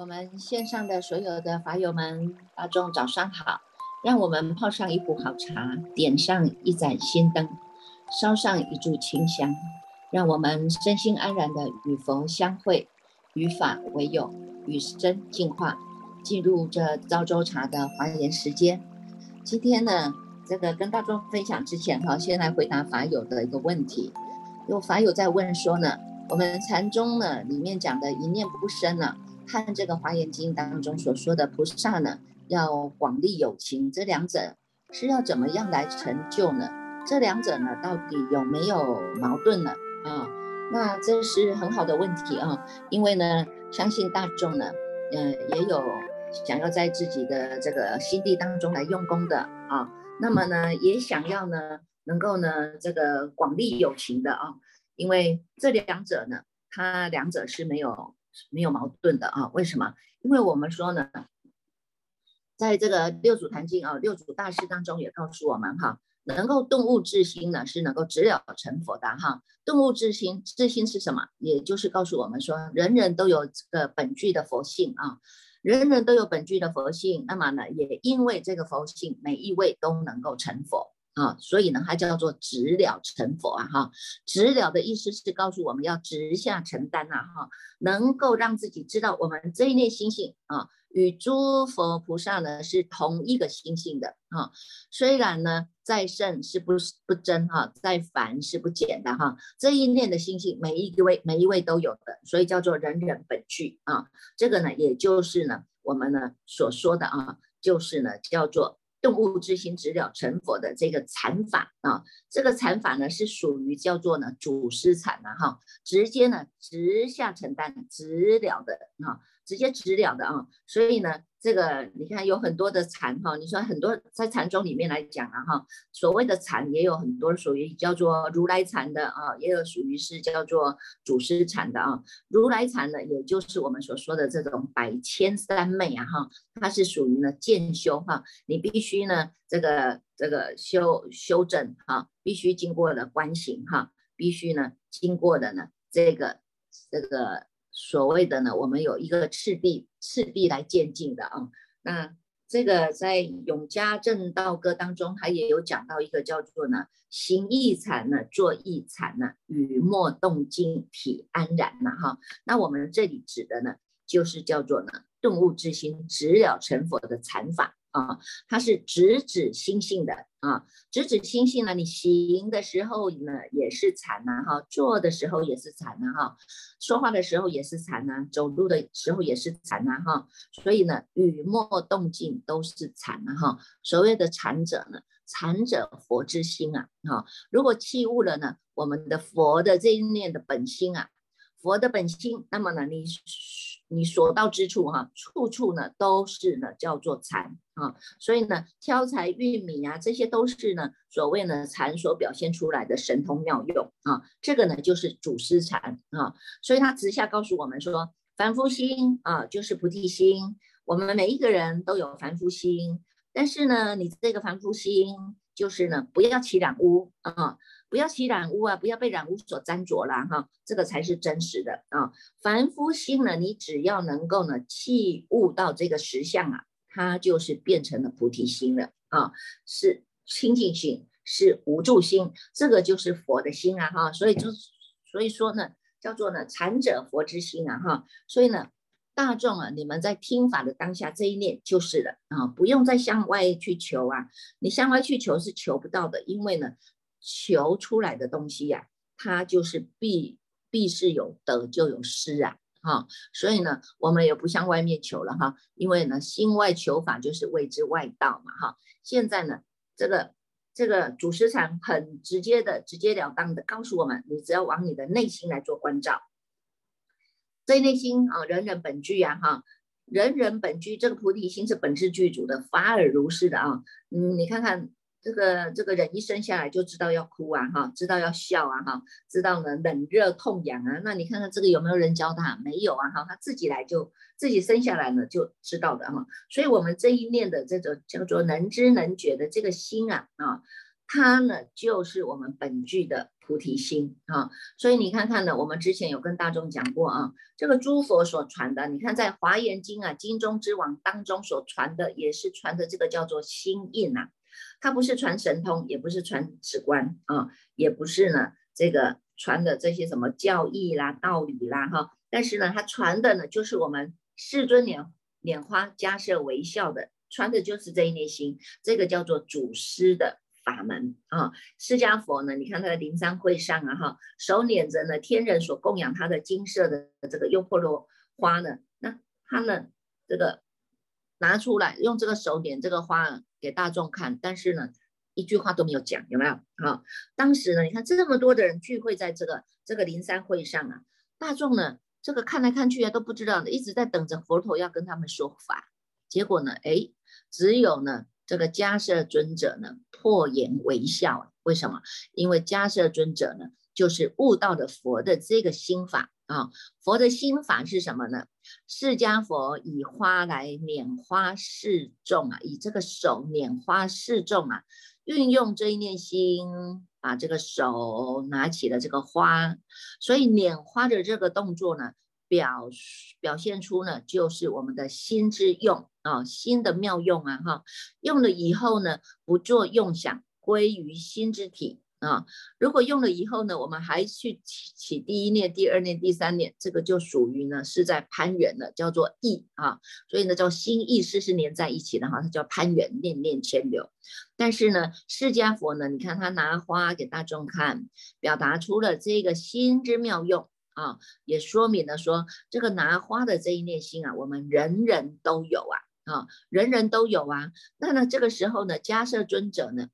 我们线上的所有的法友们，大众早上好！让我们泡上一壶好茶，点上一盏心灯，烧上一炷清香，让我们身心安然的与佛相会，与法为友，与生进化，进入这昭州茶的华严时间。今天呢，这个跟大众分享之前哈，先来回答法友的一个问题。有法友在问说呢，我们禅宗呢里面讲的一念不生呢？看这个《华严经》当中所说的菩萨呢，要广利有情，这两者是要怎么样来成就呢？这两者呢，到底有没有矛盾呢？啊，那这是很好的问题啊，因为呢，相信大众呢，嗯，也有想要在自己的这个心地当中来用功的啊，那么呢，也想要呢，能够呢，这个广利有情的啊，因为这两者呢，它两者是没有。没有矛盾的啊？为什么？因为我们说呢，在这个六祖坛经啊，六祖大师当中也告诉我们哈，能够动物自心呢，是能够直了成佛的哈。动物自心，自心是什么？也就是告诉我们说，人人都有这个本具的佛性啊，人人都有本具的佛性，那么呢，也因为这个佛性，每一位都能够成佛。啊，所以呢，它叫做直了成佛啊，哈，直了的意思是告诉我们要直下承担呐，哈，能够让自己知道我们这一念心性啊，与诸佛菩萨呢是同一个心性的啊，虽然呢在圣是不不真哈，在凡是不减的哈，这一念的心性每一位每一位都有的，所以叫做人人本具啊，这个呢也就是呢我们呢所说的啊，就是呢叫做。动物之心直了成佛的这个禅法啊，这个禅法呢是属于叫做呢祖师禅啊哈，直接呢直下承担直了的啊，直接直了的啊，所以呢。这个你看有很多的禅哈，你说很多在禅宗里面来讲啊哈，所谓的禅也有很多属于叫做如来禅的啊，也有属于是叫做祖师禅的啊。如来禅呢，也就是我们所说的这种百千三昧啊哈，它是属于呢渐修哈，你必须呢这个这个修修正哈，必须经过了观行哈，必须呢经过的呢这个这个。所谓的呢，我们有一个赤壁，赤壁来渐进的啊。那这个在《永嘉正道歌》当中，它也有讲到一个叫做呢“行一禅呢，坐一禅呢，雨墨动静体安然”呐哈。那我们这里指的呢，就是叫做呢顿悟之心直了成佛的禅法。啊，它是直指心性的啊，直指心性呢。你行的时候呢，也是禅呐哈；坐的时候也是禅呐哈；说话的时候也是禅呐；走路的时候也是禅呐哈。所以呢，语默动静都是禅呐哈。所谓的禅者呢，禅者佛之心啊哈。如果弃悟了呢，我们的佛的这一念的本心啊，佛的本心，那么呢，你。你所到之处，哈，处处呢都是呢叫做禅啊，所以呢挑柴玉米啊，这些都是呢所谓呢禅所表现出来的神通妙用啊，这个呢就是祖师禅啊，所以他直下告诉我们说，凡夫心啊就是菩提心，我们每一个人都有凡夫心，但是呢你这个凡夫心就是呢不要起染污啊。不要起染污啊！不要被染污所沾着了哈，这个才是真实的啊。凡夫心呢，你只要能够呢弃悟到这个实相啊，它就是变成了菩提心了啊，是清净心，是无助心，这个就是佛的心啊哈。所以就所以说呢，叫做呢禅者佛之心啊哈。所以呢，大众啊，你们在听法的当下这一念就是了啊，不用再向外去求啊，你向外去求是求不到的，因为呢。求出来的东西呀，它就是必必是有得就有失啊，哈，所以呢，我们也不向外面求了哈，因为呢，心外求法就是谓之外道嘛，哈。现在呢，这个这个主师禅很直接的、直截了当的告诉我们，你只要往你的内心来做关照，在内心啊，人人本具呀，哈，人人本具，这个菩提心是本质具足的，法尔如是的啊，嗯，你看看。这个这个人一生下来就知道要哭啊，哈，知道要笑啊，哈，知道呢冷热痛痒啊。那你看看这个有没有人教他？没有啊，哈，他自己来就自己生下来呢就知道的哈。所以，我们这一念的这种叫做能知能觉的这个心啊，啊，它呢就是我们本具的菩提心啊。所以你看看呢，我们之前有跟大众讲过啊，这个诸佛所传的，你看在华严经啊，经中之王当中所传的，也是传的这个叫做心印呐。它不是传神通，也不是传史观啊，也不是呢这个传的这些什么教义啦、道理啦哈。但是呢，它传的呢就是我们世尊拈拈花加设微笑的，传的就是这一念心，这个叫做祖师的法门啊。释迦佛呢，你看他的灵山会上啊哈，手捻着呢天人所供养他的金色的这个优婆罗花呢，那他呢这个拿出来用这个手捻这个花。给大众看，但是呢，一句话都没有讲，有没有？啊，当时呢，你看这么多的人聚会在这个这个灵山会上啊，大众呢，这个看来看去啊都不知道，一直在等着佛陀要跟他们说法。结果呢，哎，只有呢这个迦摄尊者呢破颜微笑，为什么？因为迦摄尊者呢就是悟到的佛的这个心法。啊，佛的心法是什么呢？释迦佛以花来拈花示众啊，以这个手拈花示众啊，运用这一念心，把这个手拿起了这个花，所以拈花的这个动作呢，表表现出呢，就是我们的心之用啊，心的妙用啊，哈，用了以后呢，不做用想，归于心之体。啊，如果用了以后呢，我们还去起起第一念、第二念、第三念，这个就属于呢是在攀缘了，叫做意啊。所以呢，叫心意识是连在一起的哈，它叫攀缘，念念牵流。但是呢，释迦佛呢，你看他拿花给大众看，表达出了这个心之妙用啊，也说明了说这个拿花的这一念心啊，我们人人都有啊啊，人人都有啊。那呢，这个时候呢，迦摄尊者呢？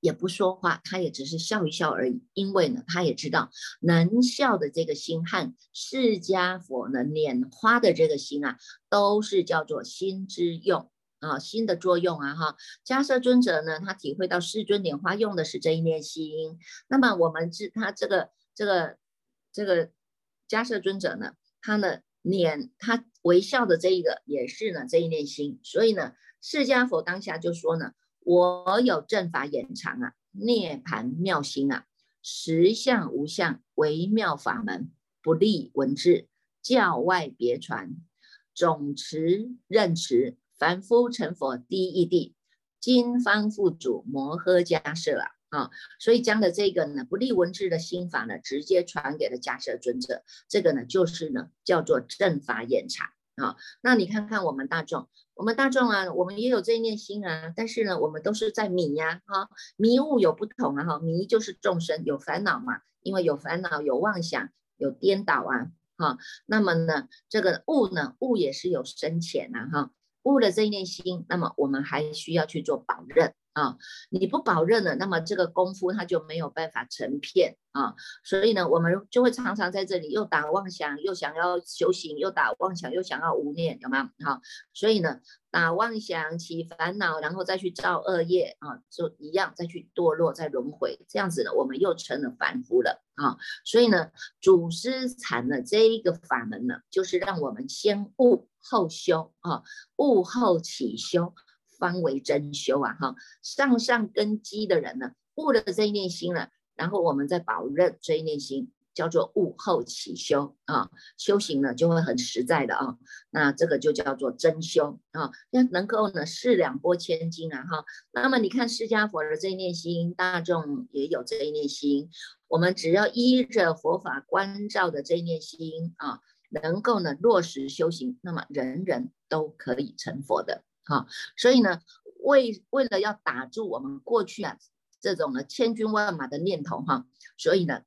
也不说话，他也只是笑一笑而已。因为呢，他也知道能笑的这个心和释迦佛呢拈花的这个心啊，都是叫做心之用啊，心的作用啊哈。迦摄尊者呢，他体会到世尊拈花用的是这一念心。那么我们知他这个这个这个迦摄尊者呢，他呢拈他微笑的这一个也是呢这一念心。所以呢，释迦佛当下就说呢。我有正法眼藏啊，涅盘妙心啊，实相无相，微妙法门，不立文字，教外别传，总持任持，凡夫成佛第一地，金方父主摩诃迦摄啊啊，所以将的这个呢，不立文字的心法呢，直接传给了迦摄尊者，这个呢，就是呢，叫做正法眼藏。啊，那你看看我们大众，我们大众啊，我们也有这一念心啊，但是呢，我们都是在迷呀，哈，迷雾有不同啊，哈，迷就是众生有烦恼嘛，因为有烦恼有妄想有颠倒啊，哈，那么呢，这个悟呢，悟也是有深浅啊，哈，悟了这一念心，那么我们还需要去做保任。啊，你不保任了，那么这个功夫它就没有办法成片啊。所以呢，我们就会常常在这里又打妄想，又想要修行，又打妄想，又想要无念，有吗？好，所以呢，打妄想起烦恼，然后再去造恶业啊，就一样再去堕落，再轮回，这样子呢，我们又成了凡夫了啊。所以呢，祖师禅的这一个法门呢，就是让我们先悟后修啊，悟后起修。方为真修啊！哈，上上根基的人呢，悟了这一念心了，然后我们再保任这一念心，叫做悟后起修啊，修行呢就会很实在的啊，那这个就叫做真修啊，要能够呢四两拨千斤啊！哈，那么你看释迦佛的这一念心，大众也有这一念心，我们只要依着佛法关照的这一念心啊，能够呢落实修行，那么人人都可以成佛的。好，所以呢，为为了要打住我们过去啊这种呢千军万马的念头哈，所以呢，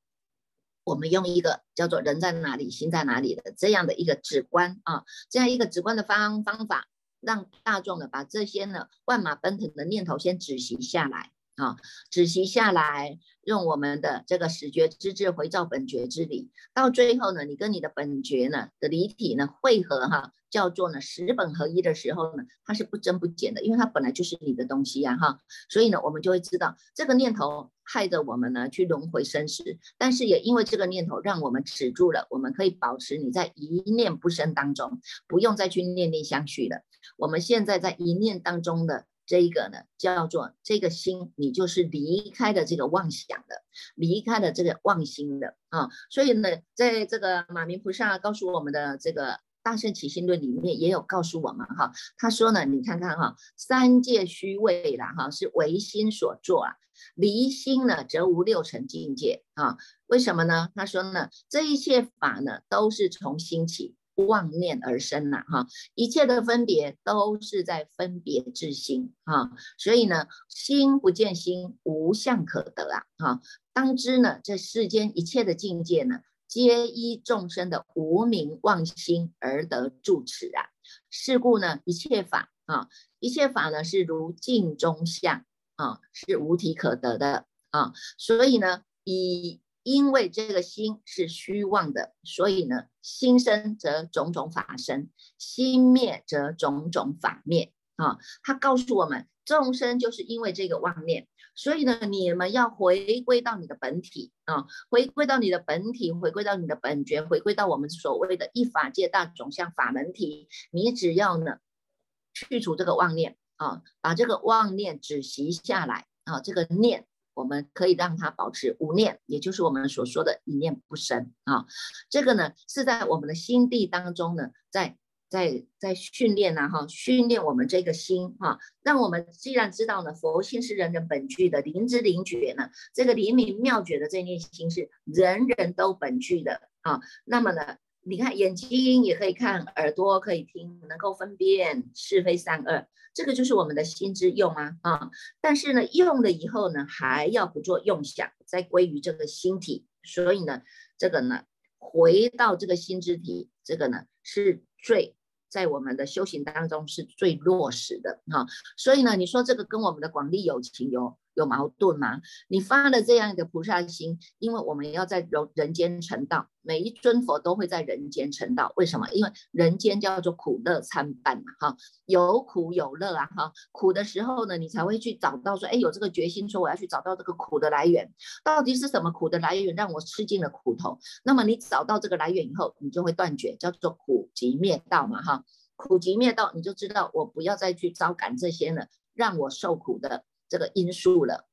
我们用一个叫做“人在哪里，心在哪里”的这样的一个直观啊，这样一个直观的方方法，让大众呢把这些呢万马奔腾的念头先止息下来啊，止息下来。用我们的这个始觉之智回照本觉之理，到最后呢，你跟你的本觉呢的离体呢汇合哈，叫做呢十本合一的时候呢，它是不增不减的，因为它本来就是你的东西呀哈，所以呢，我们就会知道这个念头害得我们呢去轮回生死，但是也因为这个念头让我们止住了，我们可以保持你在一念不生当中，不用再去念念相续了。我们现在在一念当中的。这一个呢叫做这个心，你就是离开的这个妄想的，离开的这个妄心的啊。所以呢，在这个马明菩萨告诉我们的这个。大圣起心论里面也有告诉我们哈，他说呢，你看看哈，三界虚位啦哈，是唯心所作啊，离心呢则无六尘境界啊。为什么呢？他说呢，这一切法呢都是从心起妄念而生呐哈，一切的分别都是在分别之心啊，所以呢，心不见心，无相可得啊哈。当知呢，这世间一切的境界呢。皆依众生的无名妄心而得住持啊，是故呢，一切法啊，一切法呢是如镜中相啊，是无体可得的啊。所以呢，以因为这个心是虚妄的，所以呢，心生则种种法生，心灭则种种法灭啊。他告诉我们，众生就是因为这个妄念。所以呢，你们要回归到你的本体啊，回归到你的本体，回归到你的本觉，回归到我们所谓的一法界大种相法门体。你只要呢去除这个妄念啊，把这个妄念止息下来啊，这个念我们可以让它保持无念，也就是我们所说的一念不生啊。这个呢是在我们的心地当中呢，在。在在训练呐哈，训练我们这个心哈，让我们既然知道呢，佛心是人人本具的，灵知灵觉呢，这个灵明妙觉的这念心是人人都本具的啊。那么呢，你看眼睛也可以看，耳朵可以听，能够分辨是非善恶，这个就是我们的心之用啊啊。但是呢，用了以后呢，还要不做用想，再归于这个心体。所以呢，这个呢，回到这个心之体，这个呢是最。在我们的修行当中是最落实的哈，所以呢，你说这个跟我们的广利有情有有矛盾吗？你发了这样一个菩萨心，因为我们要在人人间成道，每一尊佛都会在人间成道。为什么？因为人间叫做苦乐参半嘛哈，有苦有乐啊哈。苦的时候呢，你才会去找到说，哎，有这个决心说我要去找到这个苦的来源，到底是什么苦的来源让我吃尽了苦头？那么你找到这个来源以后，你就会断绝，叫做苦集灭道嘛哈。苦集灭道，你就知道我不要再去招感这些了，让我受苦的。这个因素了，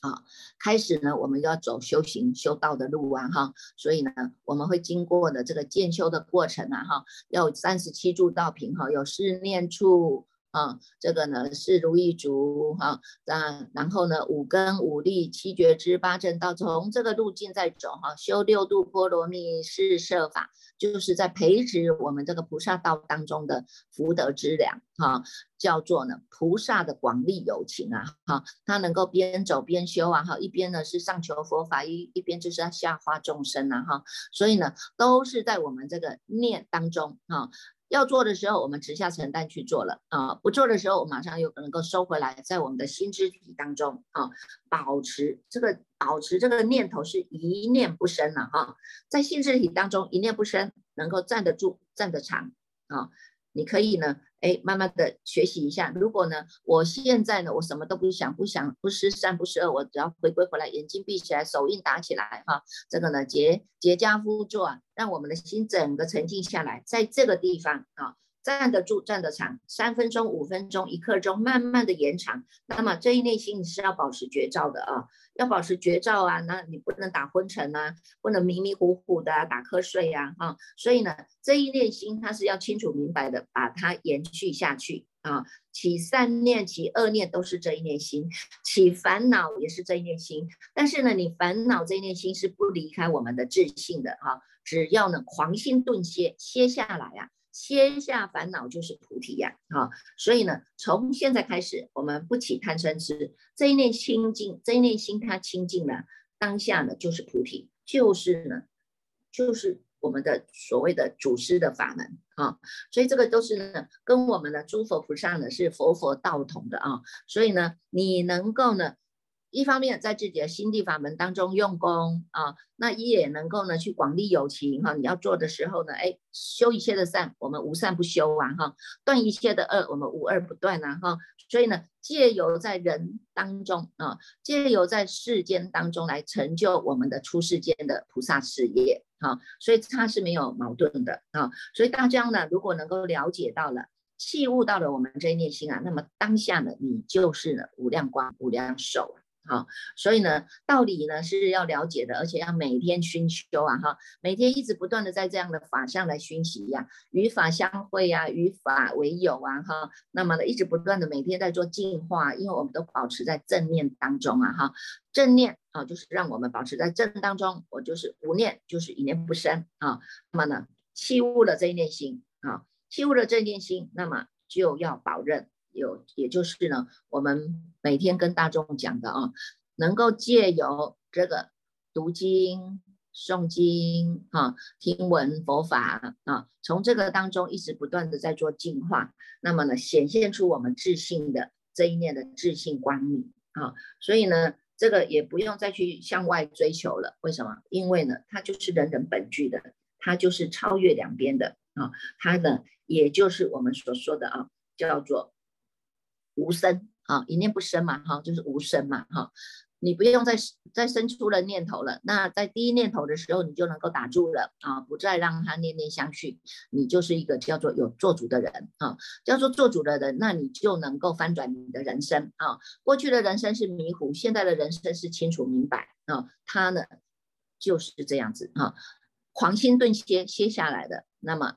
啊，开始呢，我们要走修行修道的路啊，哈，所以呢，我们会经过的这个渐修的过程啊，哈，要三十七柱道品，哈，有四念处。啊，这个呢是如意足哈，啊，然后呢五根五力七觉知八正道，从这个路径在走哈，修六度波罗蜜是设法，就是在培植我们这个菩萨道当中的福德之粮哈，叫做呢菩萨的广利有情啊哈，他能够边走边修啊哈，一边呢是上求佛法，一一边就是要下化众生啊哈，所以呢都是在我们这个念当中哈。要做的时候，我们直下承担去做了啊；不做的时候，马上又能够收回来，在我们的心之体当中啊，保持这个保持这个念头是一念不生了哈，在心之体当中一念不生，能够站得住、站得长啊。你可以呢，哎，慢慢的学习一下。如果呢，我现在呢，我什么都不想，不想不失善不失恶，我只要回归回来，眼睛闭起来，手印打起来，哈，这个呢，结结跏趺坐，让我们的心整个沉静下来，在这个地方啊。站得住，站得长，三分钟、五分钟、一刻钟，慢慢的延长。那么这一内心你是要保持绝照的啊，要保持绝照啊。那你不能打昏沉啊，不能迷迷糊糊的啊打瞌睡呀，啊。所以呢，这一念心它是要清楚明白的，把它延续下去啊。起善念、起恶念都是这一念心，起烦恼也是这一念心。但是呢，你烦恼这一念心是不离开我们的自信的哈。只要呢，狂心顿歇，歇下来啊。歇下烦恼就是菩提呀，哈，所以呢，从现在开始，我们不起贪嗔痴，这一念清净，这一念心它清净了，当下呢就是菩提，就是呢，就是我们的所谓的祖师的法门啊，所以这个都是呢，跟我们的诸佛菩萨呢是佛佛道同的啊，所以呢，你能够呢。一方面在自己的心地法门当中用功啊，那也能够呢去广利有情哈。你要做的时候呢，哎，修一切的善，我们无善不修啊哈；断一切的恶，我们无恶不断啊哈。所以呢，借由在人当中啊，借由在世间当中来成就我们的出世间的菩萨事业啊。所以它是没有矛盾的啊。所以大家呢，如果能够了解到了。器悟到了我们这一念心啊，那么当下呢，你就是呢无量光、无量寿啊。好，所以呢，道理呢是要了解的，而且要每天熏修啊，哈，每天一直不断的在这样的法相来熏习呀，与法相会呀，与法为友啊，哈，那么呢，一直不断的每天在做净化，因为我们都保持在正念当中啊，哈，正念啊，就是让我们保持在正当中，我就是无念，就是一念不生啊，那么呢，弃悟了这一念心啊，弃悟了这一念心，那么就要保任。有，也就是呢，我们每天跟大众讲的啊，能够借由这个读经、诵经、啊听闻佛法啊，从这个当中一直不断的在做净化，那么呢，显现出我们自信的这一念的自信光明啊，所以呢，这个也不用再去向外追求了。为什么？因为呢，它就是人人本具的，它就是超越两边的啊，它呢，也就是我们所说的啊，叫做。无生啊，一念不生嘛，哈，就是无生嘛，哈，你不用再再生出了念头了。那在第一念头的时候，你就能够打住了啊，不再让它念念相续，你就是一个叫做有做主的人啊，叫做做主的人，那你就能够翻转你的人生啊。过去的人生是迷糊，现在的人生是清楚明白啊，他呢就是这样子啊，狂心顿歇歇下来的，那么。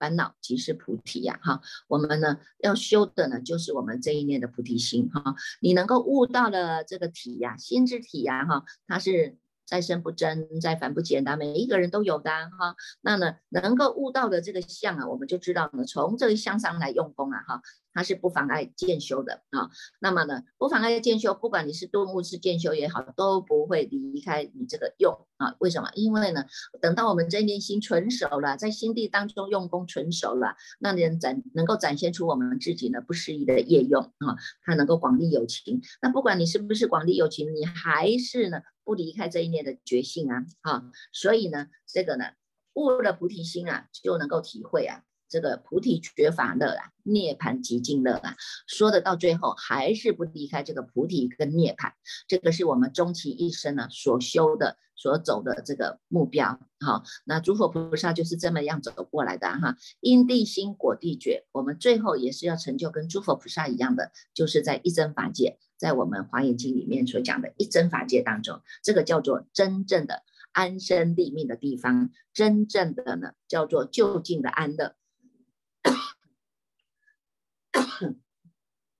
烦恼即是菩提呀，哈，我们呢要修的呢就是我们这一念的菩提心，哈，你能够悟到了这个体呀，心之体呀，哈，它是再生不增，再凡不减的，每一个人都有的，哈，那呢能够悟到的这个相啊，我们就知道呢，从这个相上来用功啊，哈。它是不妨碍渐修的啊，那么呢，不妨碍渐修，不管你是顿悟是渐修也好，都不会离开你这个用啊。为什么？因为呢，等到我们这一念心纯熟了，在心地当中用功纯熟了，那能展能够展现出我们自己呢不适宜的业用啊，它能够广利有情。那不管你是不是广利有情，你还是呢不离开这一念的觉性啊啊，所以呢，这个呢悟了菩提心啊，就能够体会啊。这个菩提觉法乐啊，涅槃极尽乐啊，说的到最后还是不离开这个菩提跟涅槃，这个是我们终其一生呢所修的、所走的这个目标。好，那诸佛菩萨就是这么样走过来的哈。因地心果地觉，我们最后也是要成就跟诸佛菩萨一样的，就是在一真法界，在我们华严经里面所讲的一真法界当中，这个叫做真正的安身立命的地方，真正的呢叫做就近的安乐。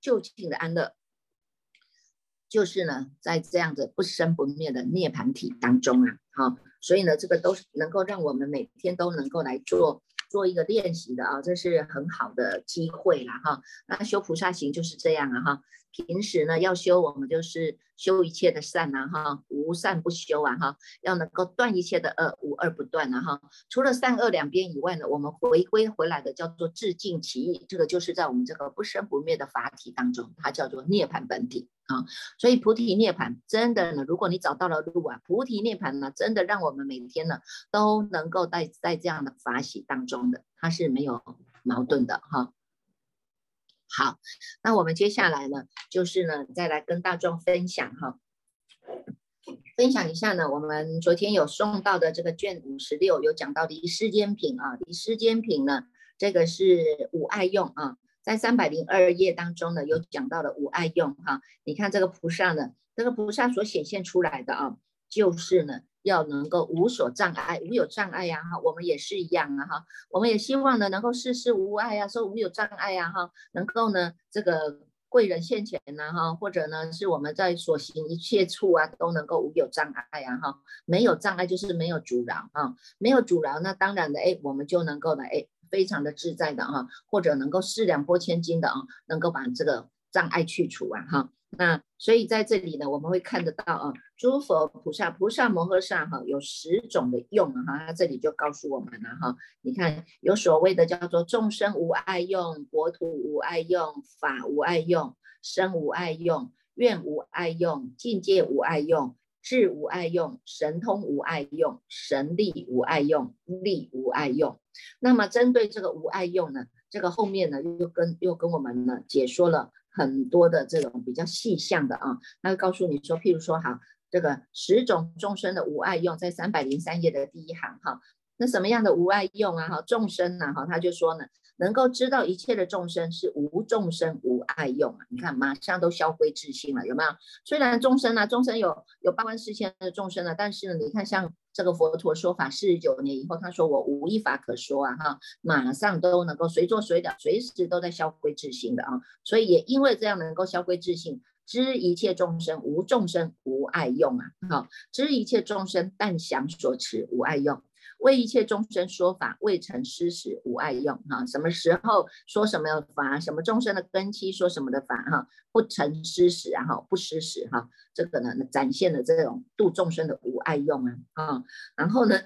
就近的安乐，就是呢，在这样的不生不灭的涅盘体当中啊，好，所以呢，这个都是能够让我们每天都能够来做做一个练习的啊，这是很好的机会了哈。那修菩萨行就是这样了哈。平时呢要修，我们就是修一切的善呐哈，无善不修啊哈，要能够断一切的恶，无恶不断啊哈。除了善恶两边以外呢，我们回归回来的叫做自净其意，这个就是在我们这个不生不灭的法体当中，它叫做涅槃本体啊。所以菩提涅槃真的呢，如果你找到了路啊，菩提涅槃呢，真的让我们每天呢都能够在在这样的法喜当中的，它是没有矛盾的哈。好，那我们接下来呢，就是呢，再来跟大众分享哈，分享一下呢，我们昨天有送到的这个卷五十六，有讲到离世间品啊，离世间品呢，这个是无爱用啊，在三百零二页当中呢，有讲到了无爱用哈，你看这个菩萨呢，这个菩萨所显现出来的啊，就是呢。要能够无所障碍，无有障碍呀哈，我们也是一样啊哈，我们也希望呢能够事事无碍呀，说无有障碍呀哈，能够呢这个贵人现前呐哈，或者呢是我们在所行一切处啊都能够无有障碍呀哈，没有障碍就是没有阻挠啊，没有阻挠那当然的哎，我们就能够呢哎非常的自在的哈，或者能够四两拨千斤的啊，能够把这个障碍去除啊哈。那所以在这里呢，我们会看得到啊，诸佛菩萨、菩萨摩诃萨哈，有十种的用哈，他这里就告诉我们了哈。你看有所谓的叫做众生无爱用，国土无爱用，法无爱用，身无爱用，愿无爱用，境界无爱用，智无爱用，神通无爱用，神力无爱用，力无爱用。那么针对这个无爱用呢，这个后面呢又跟又跟我们呢解说了。很多的这种比较细项的啊，他会告诉你说，譬如说哈，这个十种众生的无爱用，在三百零三页的第一行哈，那什么样的无爱用啊？哈，众生呢？哈，他就说呢，能够知道一切的众生是无众生无爱用啊！你看，马上都消灰自性了，有没有？虽然众生呢，众生有有八万四千的众生了，但是呢，你看像这个佛陀说法四十九年以后，他说我无一法可说啊，哈，马上都能够随做随了，随时都在消归自性的啊！所以也因为这样能够消归自性，知一切众生无众生无爱用啊！好，知一切众生但想所持无爱用。为一切众生说法，未成失时无爱用哈。什么时候说什么法？什么众生的根基说什么的法哈？不成失时啊哈，不失时哈。这个呢，展现了这种度众生的无爱用啊啊。然后呢，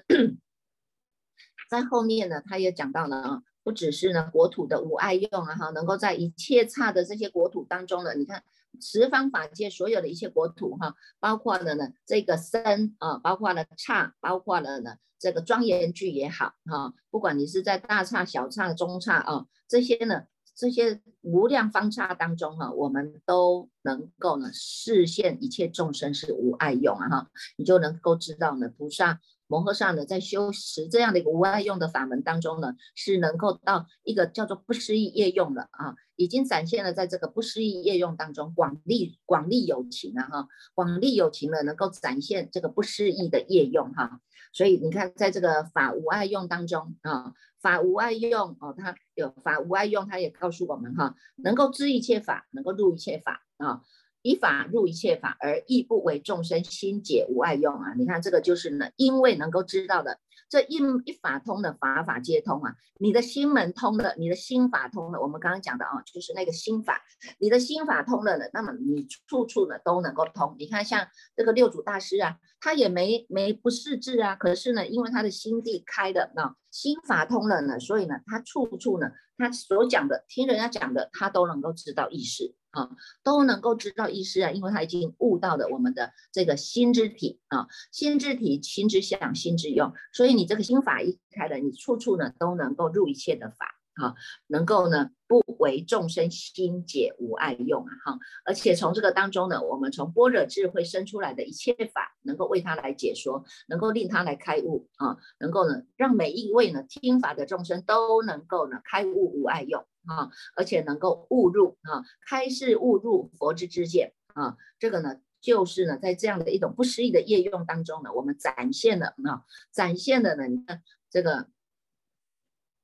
在后面呢，他也讲到了啊，不只是呢国土的无爱用啊哈，能够在一切差的这些国土当中呢，你看。十方法界所有的一切国土哈，包括了呢这个身啊，包括了刹，包括了呢这个庄严具也好哈，不管你是在大刹、小刹、中刹啊，这些呢这些无量方刹当中哈，我们都能够呢视现一切众生是无爱用啊哈，你就能够知道呢菩萨。摩诃萨呢，在修持这样的一个无爱用的法门当中呢，是能够到一个叫做不思议业用的啊，已经展现了在这个不思议业用当中广利广利有情啊哈，广利有情呢，能够展现这个不思议的业用哈。所以你看，在这个法无爱用当中啊，法无爱用哦，它有法无爱用，它也告诉我们哈，能够知一切法，能够入一切法啊。以法入一切法，而亦不为众生心解无碍用啊！你看这个就是呢，因为能够知道的，这一一法通的法法皆通啊！你的心门通了，你的心法通了，我们刚刚讲的啊，就是那个心法，你的心法通了呢，那么你处处呢都能够通。你看像这个六祖大师啊，他也没没不识字啊，可是呢，因为他的心地开的啊心法通了呢，所以呢，他处处呢，他所讲的听人家讲的，他都能够知道意思。啊，都能够知道意思啊，因为他已经悟到了我们的这个心之体啊，心之体，心之相，心之用，所以你这个心法一开了，你处处呢都能够入一切的法。哈，能够呢不为众生心解无碍用啊哈，而且从这个当中呢，我们从般若智慧生出来的一切法，能够为他来解说，能够令他来开悟啊，能够呢让每一位呢听法的众生都能够呢开悟无碍用啊，而且能够悟入啊，开示悟入佛之知见啊，这个呢就是呢在这样的一种不思议的业用当中呢，我们展现了啊，展现了呢你看这个。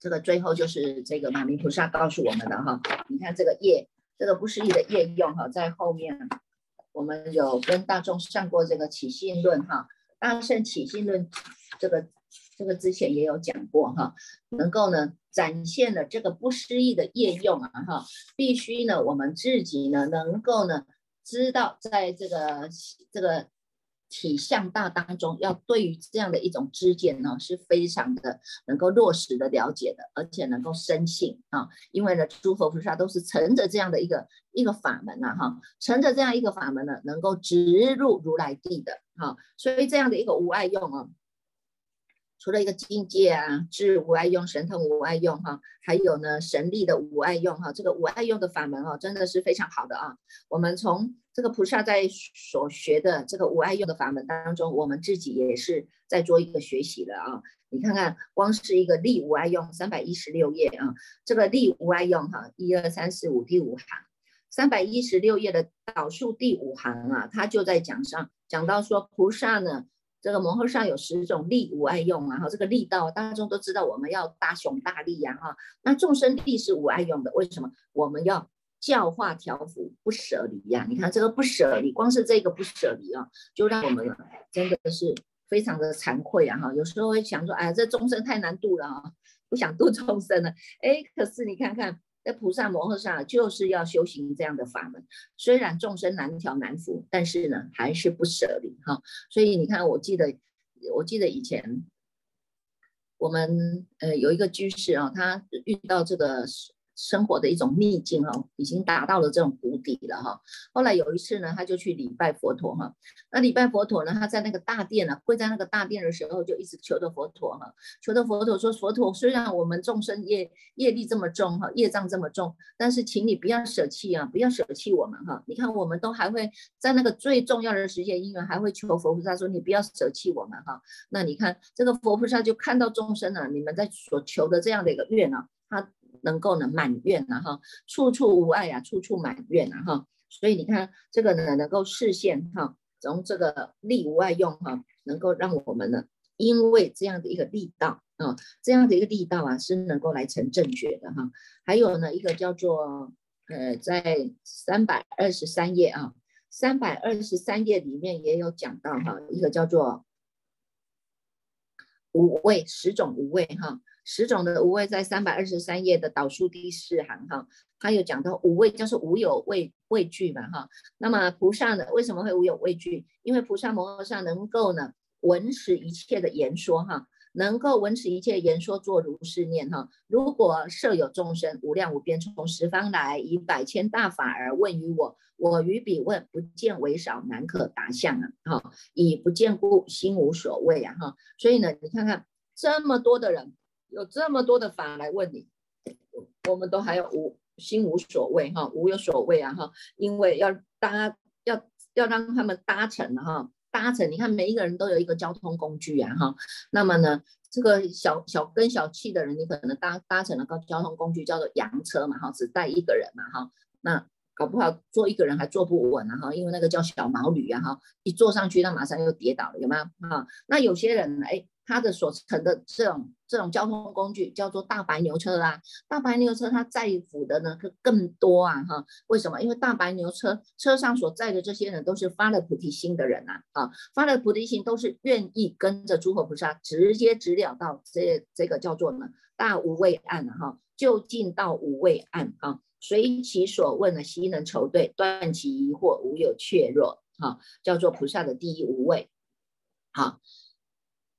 这个最后就是这个马明菩萨告诉我们的哈，你看这个业，这个不思议的业用哈，在后面我们有跟大众上过这个起信论哈，大圣起信论这个这个之前也有讲过哈，能够呢展现了这个不思议的业用啊哈，必须呢我们自己呢能够呢知道在这个这个。体相大当中，要对于这样的一种知见呢，是非常的能够落实的了解的，而且能够深信啊，因为呢，诸佛菩萨都是乘着这样的一个一个法门呐，哈，乘着这样一个法门呢，能够直入如来地的，哈，所以这样的一个无碍用啊。除了一个境界啊，智无碍用，神通无碍用哈，还有呢神力的无碍用哈，这个无碍用的法门哦，真的是非常好的啊。我们从这个菩萨在所学的这个无爱用的法门当中，我们自己也是在做一个学习的啊。你看看，光是一个力无爱用，三百一十六页啊，这个力无爱用哈，一二三四五第五行，三百一十六页的导数第五行啊，他就在讲上讲到说菩萨呢。这个摩诃萨有十种力无碍用啊，哈，这个力道大众都知道，我们要大雄大力呀，哈，那众生力是无碍用的，为什么？我们要教化调伏，不舍离呀。你看这个不舍离，光是这个不舍离啊，就让我们真的是非常的惭愧啊，哈，有时候会想说，哎，这众生太难度了啊，不想度众生了，哎，可是你看看。那菩萨摩诃萨就是要修行这样的法门，虽然众生难调难服，但是呢，还是不舍离哈。所以你看，我记得，我记得以前我们呃有一个居士啊，他遇到这个。生活的一种逆境哦，已经达到了这种谷底了哈。后来有一次呢，他就去礼拜佛陀哈。那礼拜佛陀呢，他在那个大殿呢，跪在那个大殿的时候，就一直求着佛陀哈，求着佛陀说：“佛陀，虽然我们众生业业力这么重哈，业障这么重，但是请你不要舍弃啊，不要舍弃我们哈。你看，我们都还会在那个最重要的时间因缘，还会求佛菩萨说：你不要舍弃我们哈。那你看这个佛菩萨就看到众生啊，你们在所求的这样的一个愿啊。他能够呢满愿啊哈，处处无碍啊，处处满愿啊哈。所以你看这个呢，能够视现哈，从这个力无碍用哈，能够让我们呢，因为这样的一个力道啊，这样的一个力道啊，是能够来成正觉的哈。还有呢，一个叫做呃，在三百二十三页啊，三百二十三页里面也有讲到哈，一个叫做五味十种五味哈。十种的无畏，在三百二十三页的导数第四行哈，他有讲到无畏就是无有畏畏惧嘛哈。那么菩萨呢，为什么会无有畏惧？因为菩萨摩诃萨能够呢闻识一切的言说哈。能够闻持一切言说，作如是念哈。如果设有众生无量无边从十方来，以百千大法而问于我，我于彼问不见为少，难可答相啊！哈，以不见故，心无所谓啊！哈，所以呢，你看看这么多的人，有这么多的法来问你，我们都还有无心无所谓哈，无有所谓啊！哈，因为要搭要要让他们搭乘哈。搭乘，你看每一个人都有一个交通工具啊，哈，那么呢，这个小小跟小气的人，你可能搭搭乘了个交通工具叫做洋车嘛，哈，只带一个人嘛，哈，那搞不好坐一个人还坐不稳啊，哈，因为那个叫小毛驴啊，哈，一坐上去那马上又跌倒了，有没有？那有些人哎。它的所乘的这种这种交通工具叫做大白牛车啦，大白牛车它载负的呢更更多啊哈，为什么？因为大白牛车车上所载的这些人都是发了菩提心的人呐，啊，发了菩提心都是愿意跟着诸佛菩萨直接直了到这这个叫做呢大无畏岸哈，就近到无畏岸啊，随其所问呢悉能筹对，断其疑惑，无有怯弱哈，叫做菩萨的第一无畏，好。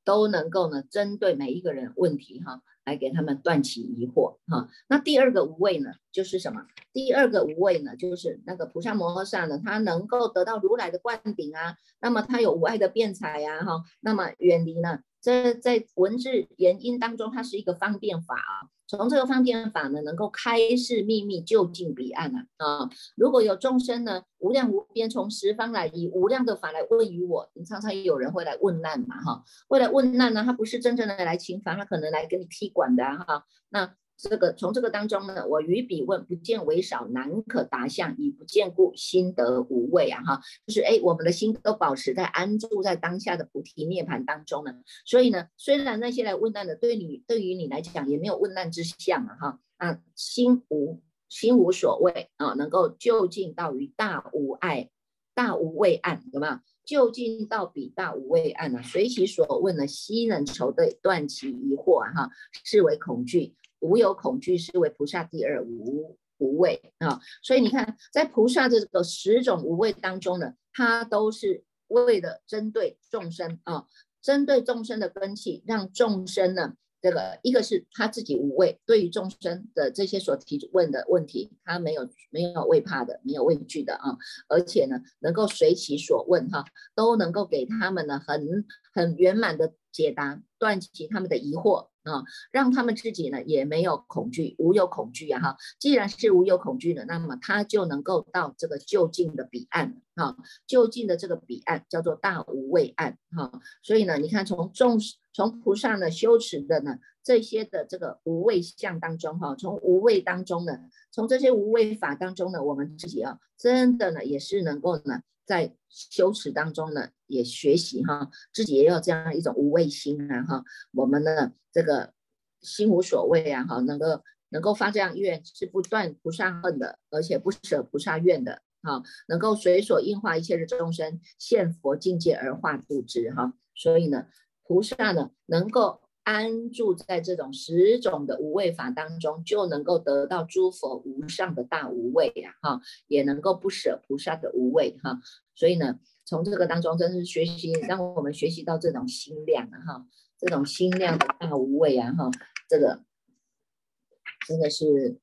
都能够呢，针对每一个人问题哈，来给他们断其疑惑哈。那第二个无畏呢，就是什么？第二个无畏呢，就是那个菩萨摩诃萨呢，他能够得到如来的灌顶啊，那么他有无碍的辩才呀哈，那么远离呢。这在文字原因当中，它是一个方便法啊。从这个方便法呢，能够开示秘密，就近彼岸啊。啊，如果有众生呢，无量无边从十方来，以无量的法来问于我，你常常有人会来问难嘛，哈，为了问难呢，他不是真正的来请法，他可能来给你踢馆的哈。那。这个从这个当中呢，我于彼问不见为少，难可达相，以不见故，心得无畏啊！哈，就是哎，我们的心都保持在安住在当下的菩提涅盘当中呢。所以呢，虽然那些来问难的，对你对于你来讲也没有问难之相啊！哈，啊，心无心无所谓啊，能够就近到于大无碍、大无畏岸，有没有？就近到彼大无畏岸呢？随其所问呢，悉能筹对，断其疑惑啊！哈，视为恐惧。无有恐惧，是为菩萨第二无无畏啊！所以你看，在菩萨这个十种无畏当中呢，它都是为了针对众生啊，针对众生的根器，让众生呢，这个一个是他自己无畏，对于众生的这些所提问的问题，他没有没有畏怕的，没有畏惧的啊，而且呢，能够随其所问哈，都能够给他们呢很很圆满的解答，断其他们的疑惑。啊，让他们自己呢也没有恐惧，无有恐惧啊哈。既然是无有恐惧的，那么他就能够到这个就近的彼岸哈。就近的这个彼岸叫做大无畏岸哈。所以呢，你看从众从菩萨呢修持的呢这些的这个无畏相当中哈，从无畏当中呢，从这些无畏法当中呢，我们自己啊真的呢也是能够呢。在修持当中呢，也学习哈，自己也有这样一种无畏心啊哈。我们的，这个心无所谓啊哈，能够能够发这样愿，是不断菩萨恨的，而且不舍菩萨愿的哈。能够随所应化一切的众生，现佛境界而化度之哈。所以呢，菩萨呢，能够。安住在这种十种的无畏法当中，就能够得到诸佛无上的大无畏呀，哈，也能够不舍菩萨的无畏哈。所以呢，从这个当中真是学习，让我们学习到这种心量啊，哈，这种心量的大无畏啊，哈，这个真的是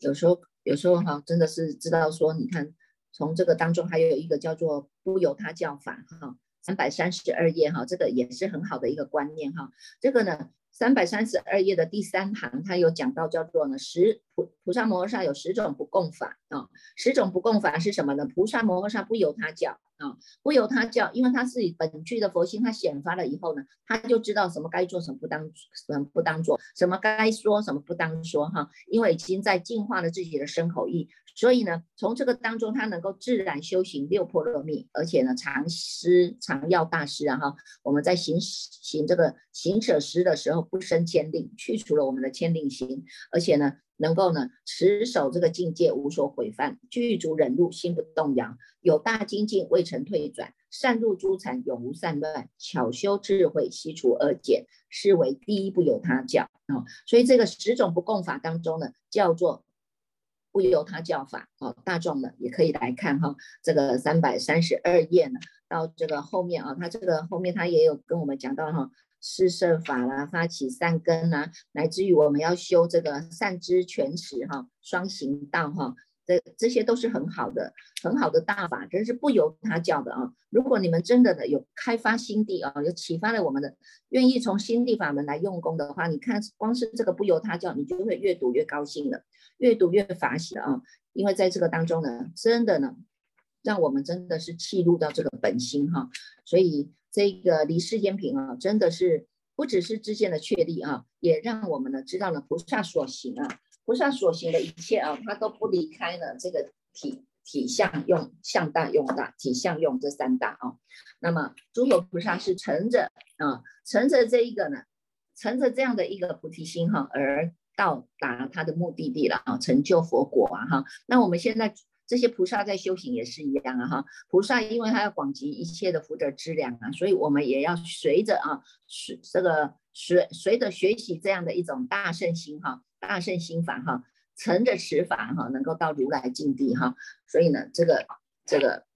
有时候有时候哈，真的是知道说，你看从这个当中还有一个叫做不由他教法哈。三百三十二页哈，这个也是很好的一个观念哈。这个呢，三百三十二页的第三行，它有讲到叫做呢十菩菩萨摩诃萨有十种不共法啊。十种不共法是什么呢？菩萨摩诃萨不由他教啊，不由他教，因为他是本具的佛性，他显发了以后呢，他就知道什么该做，什么不当，什么不当做，什么该说，什么不当说哈。因为已经在净化了自己的身口意，所以呢，从这个当中他能够自然修行六波罗蜜，而且呢，常施常要大师啊哈，我们在行行这个行舍施的时候不生牵令，去除了我们的牵令心，而且呢。能够呢持守这个境界无所毁犯，具足忍辱心不动摇，有大精进未曾退转，善入诸禅永无散乱，巧修智慧悉除恶减，是为第一不由他教啊。所以这个十种不共法当中呢，叫做不由他教法啊。大众呢也可以来看哈，这个三百三十二页呢，到这个后面啊，他这个后面他也有跟我们讲到哈。四摄法啦，发起善根啊，乃至于我们要修这个善知全持哈，双行道哈，这这些都是很好的，很好的大法，真是不由他教的啊。如果你们真的呢有开发心地啊，有启发了我们的，愿意从心地法门来用功的话，你看光是这个不由他教，你就会越读越高兴了，越读越法喜了啊。因为在这个当中呢，真的呢，让我们真的是契入到这个本心哈，所以。这个离世间品啊，真的是不只是知见的确立啊，也让我们呢知道了菩萨所行啊，菩萨所行的一切啊，他都不离开了这个体体相用相大用大体相用这三大啊。那么诸佛菩萨是乘着啊，乘着这一个呢，乘着这样的一个菩提心哈，而到达他的目的地了啊，成就佛果啊哈。那我们现在。这些菩萨在修行也是一样啊，哈，菩萨因为他要广集一切的福德资粮啊，所以我们也要随着啊，随这个随随着学习这样的一种大圣心哈，大圣心法哈，乘着持法哈，能够到如来境地哈，所以呢，这个这个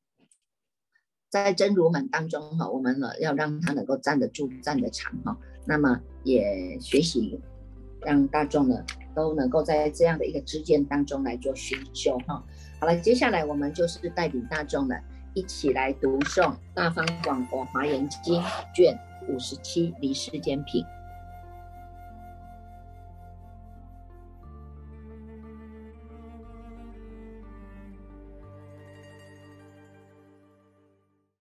在真如门当中哈，我们呢要让他能够站得住、站得长哈，那么也学习让大众呢都能够在这样的一个之间当中来做熏修哈。好了，接下来我们就是带领大众呢，一起来读诵《大方广佛华严经》卷五十七《离世间品》。